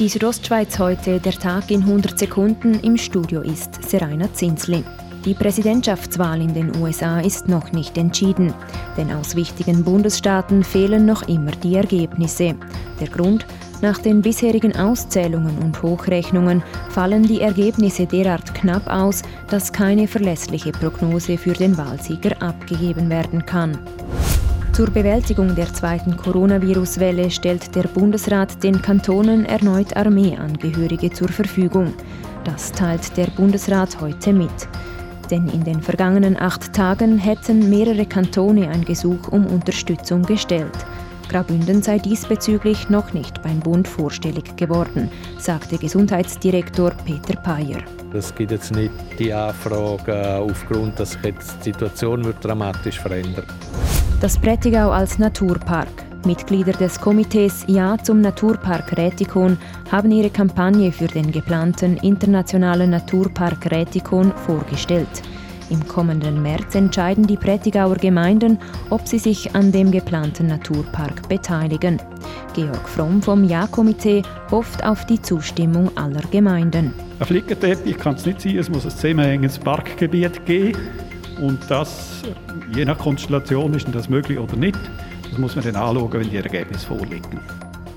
Die Südostschweiz heute, der Tag in 100 Sekunden. Im Studio ist Seraina Zinsli. Die Präsidentschaftswahl in den USA ist noch nicht entschieden, denn aus wichtigen Bundesstaaten fehlen noch immer die Ergebnisse. Der Grund? Nach den bisherigen Auszählungen und Hochrechnungen fallen die Ergebnisse derart knapp aus, dass keine verlässliche Prognose für den Wahlsieger abgegeben werden kann. Zur Bewältigung der zweiten Coronavirus-Welle stellt der Bundesrat den Kantonen erneut Armeeangehörige zur Verfügung. Das teilt der Bundesrat heute mit. Denn in den vergangenen acht Tagen hätten mehrere Kantone ein Gesuch um Unterstützung gestellt. Graubünden sei diesbezüglich noch nicht beim Bund vorstellig geworden, sagte Gesundheitsdirektor Peter Payer. Es gibt jetzt nicht die Anfrage aufgrund, dass sich jetzt die Situation wird dramatisch verändert. Das Prättigau als Naturpark. Mitglieder des Komitees Ja zum Naturpark Rätikon haben ihre Kampagne für den geplanten internationalen Naturpark Rätikon vorgestellt. Im kommenden März entscheiden die Prättigauer Gemeinden, ob sie sich an dem geplanten Naturpark beteiligen. Georg Fromm vom Ja-Komitee hofft auf die Zustimmung aller Gemeinden. Ein Flickenteppich kann es nicht sein, es muss ein zusammenhängendes Parkgebiet geben. Und das, je nach Konstellation, ist das möglich oder nicht. Das muss man dann anschauen, wenn die Ergebnisse vorliegen.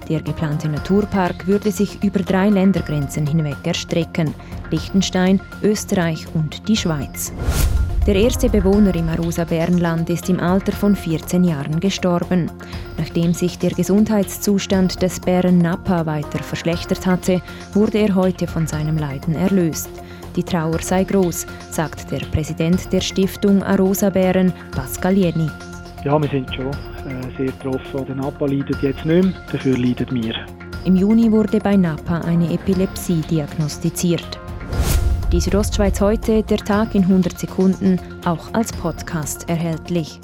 Der geplante Naturpark würde sich über drei Ländergrenzen hinweg erstrecken: Liechtenstein, Österreich und die Schweiz. Der erste Bewohner im Arosa-Bärenland ist im Alter von 14 Jahren gestorben. Nachdem sich der Gesundheitszustand des Bären Napa weiter verschlechtert hatte, wurde er heute von seinem Leiden erlöst. Die Trauer sei groß, sagt der Präsident der Stiftung Arosa Bären, Pascal Jenny. Ja, wir sind schon äh, sehr getroffen. Der Napa leidet jetzt nicht mehr, dafür leiden wir. Im Juni wurde bei Napa eine Epilepsie diagnostiziert. Die Südostschweiz heute, der Tag in 100 Sekunden, auch als Podcast erhältlich.